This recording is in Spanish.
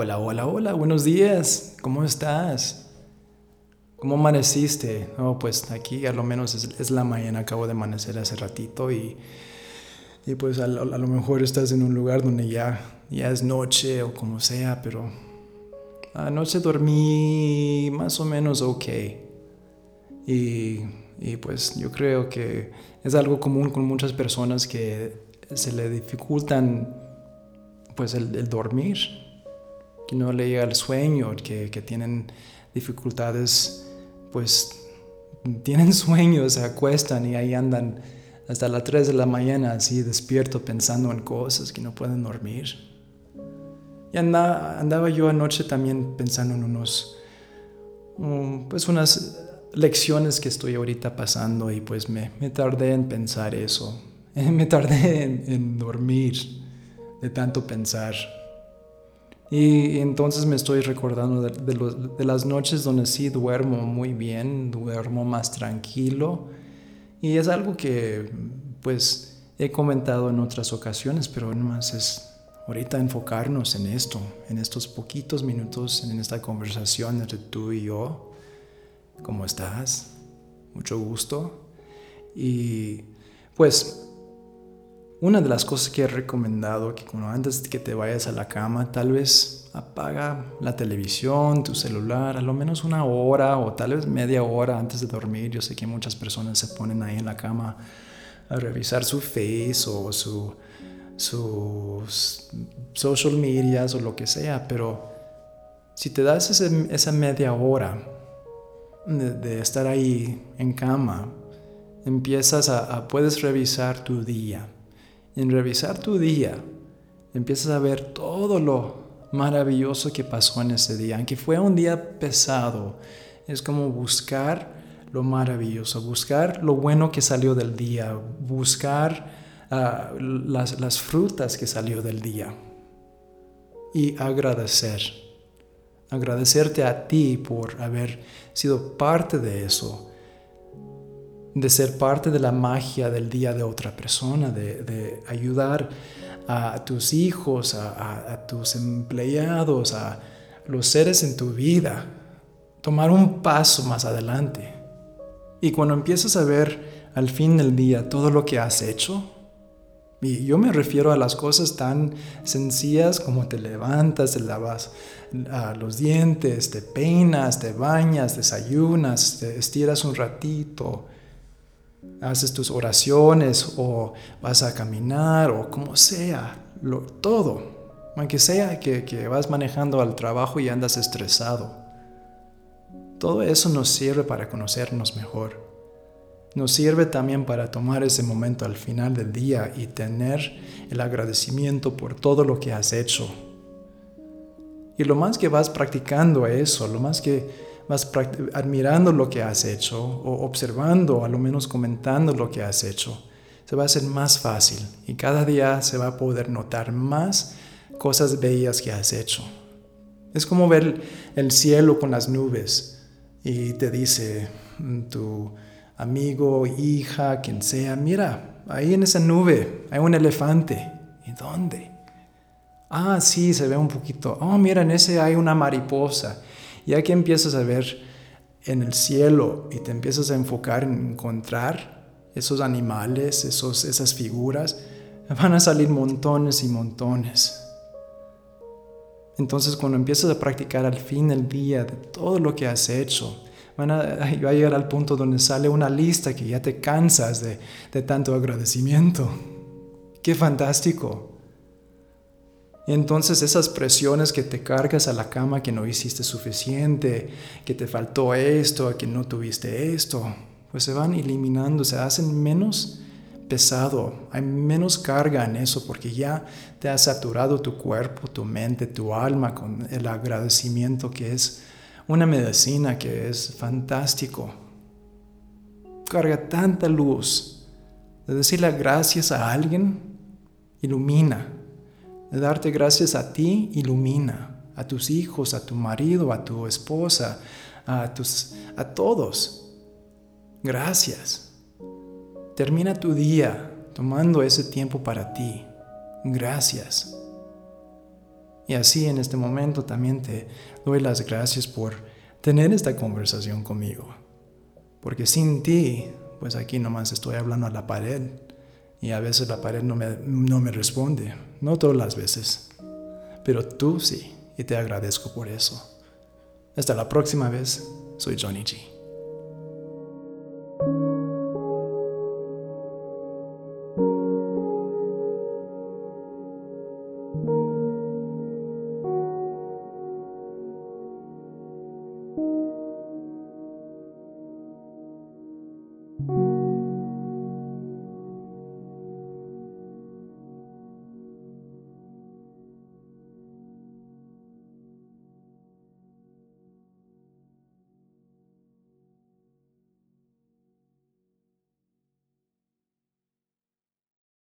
Hola, hola, hola, buenos días. ¿Cómo estás? ¿Cómo amaneciste? No, pues aquí a lo menos es, la mañana, acabo de amanecer hace ratito y, y pues a, a, lo mejor estás en un lugar donde ya, ya es noche o como sea, pero anoche dormí más o menos ok. Y, y pues yo creo que es algo común con muchas personas que se le dificultan pues el dormir que no le llega el sueño, que, que tienen dificultades, pues tienen sueños, se acuestan y ahí andan hasta las 3 de la mañana así despierto pensando en cosas que no pueden dormir. Y andaba, andaba yo anoche también pensando en unos, um, pues unas lecciones que estoy ahorita pasando y pues me, me tardé en pensar eso. Me tardé en dormir de tanto pensar. Y entonces me estoy recordando de, las noches donde sí duermo muy bien, duermo más tranquilo. Y es algo que pues he comentado en otras ocasiones, pero más es ahorita enfocarnos en esto, en estos poquitos minutos, en esta conversación entre tú y yo. ¿Cómo estás? Mucho gusto. Y pues una de las cosas que he recomendado, que cuando antes de que te vayas a la cama, tal vez apaga la televisión, tu celular, a lo menos una hora o tal vez media hora antes de dormir. Yo sé que muchas personas se ponen ahí en la cama a revisar su face o su, sus social medias o lo que sea, pero si te das esa media hora de, estar ahí en cama, empiezas a puedes revisar tu día en revisar tu día, empiezas a ver todo lo maravilloso que pasó en ese día. Aunque fue un día pesado, es como buscar lo maravilloso, buscar lo bueno que salió del día, buscar ah, las, las frutas que salió del día y agradecer. Agradecerte a ti por haber sido parte de eso de ser parte de la magia del día de otra persona, de, ayudar a tus hijos, a, tus empleados, a los seres en tu vida, tomar un paso más adelante. Y cuando empiezas a ver al fin del día todo lo que has hecho, y yo me refiero a las cosas tan sencillas como te levantas, te lavas los dientes, te peinas, te bañas, desayunas, te estiras un ratito, haces tus oraciones o vas a caminar o como sea, lo, todo. Aunque sea que, que vas manejando al trabajo y andas estresado. Todo eso nos sirve para conocernos mejor. Nos sirve también para tomar ese momento al final del día y tener el agradecimiento por todo lo que has hecho. Y lo más que vas practicando eso, lo más que vas admirando lo que has hecho o observando, a lo menos comentando lo que has hecho, se va a hacer más fácil y cada día se va a poder notar más cosas bellas que has hecho. Es como ver el cielo con las nubes y te dice mm, tu amigo, hija, quien sea, mira, ahí en esa nube hay un elefante. ¿Y dónde? Ah, sí, se ve un poquito. Oh, mira, en ese hay una mariposa. Ya que empiezas a ver en el cielo y te empiezas a enfocar en encontrar esos animales, esos, esas figuras, van a salir montones y montones. Entonces cuando empiezas a practicar al fin del día de todo lo que has hecho, van a, va a llegar al punto donde sale una lista que ya te cansas de, de tanto agradecimiento. ¡Qué fantástico! Entonces esas presiones que te cargas a la cama que no hiciste suficiente, que te faltó esto, que no tuviste esto, pues se van eliminando, se hacen menos pesado, hay menos carga en eso porque ya te has saturado tu cuerpo, tu mente, tu alma con el agradecimiento que es una medicina que es fantástico. Carga tanta luz. De decirle gracias a alguien ilumina de darte gracias a ti ilumina, a tus hijos, a tu marido, a tu esposa, a, tus, a todos. Gracias. Termina tu día tomando ese tiempo para ti. Gracias. Y así en este momento también te doy las gracias por tener esta conversación conmigo. Porque sin ti, pues aquí nomás estoy hablando a la pared. Y a veces la pared no me, no me responde. No todas las veces. Pero tú sí. Y te agradezco por eso. Hasta la próxima vez. Soy Johnny G.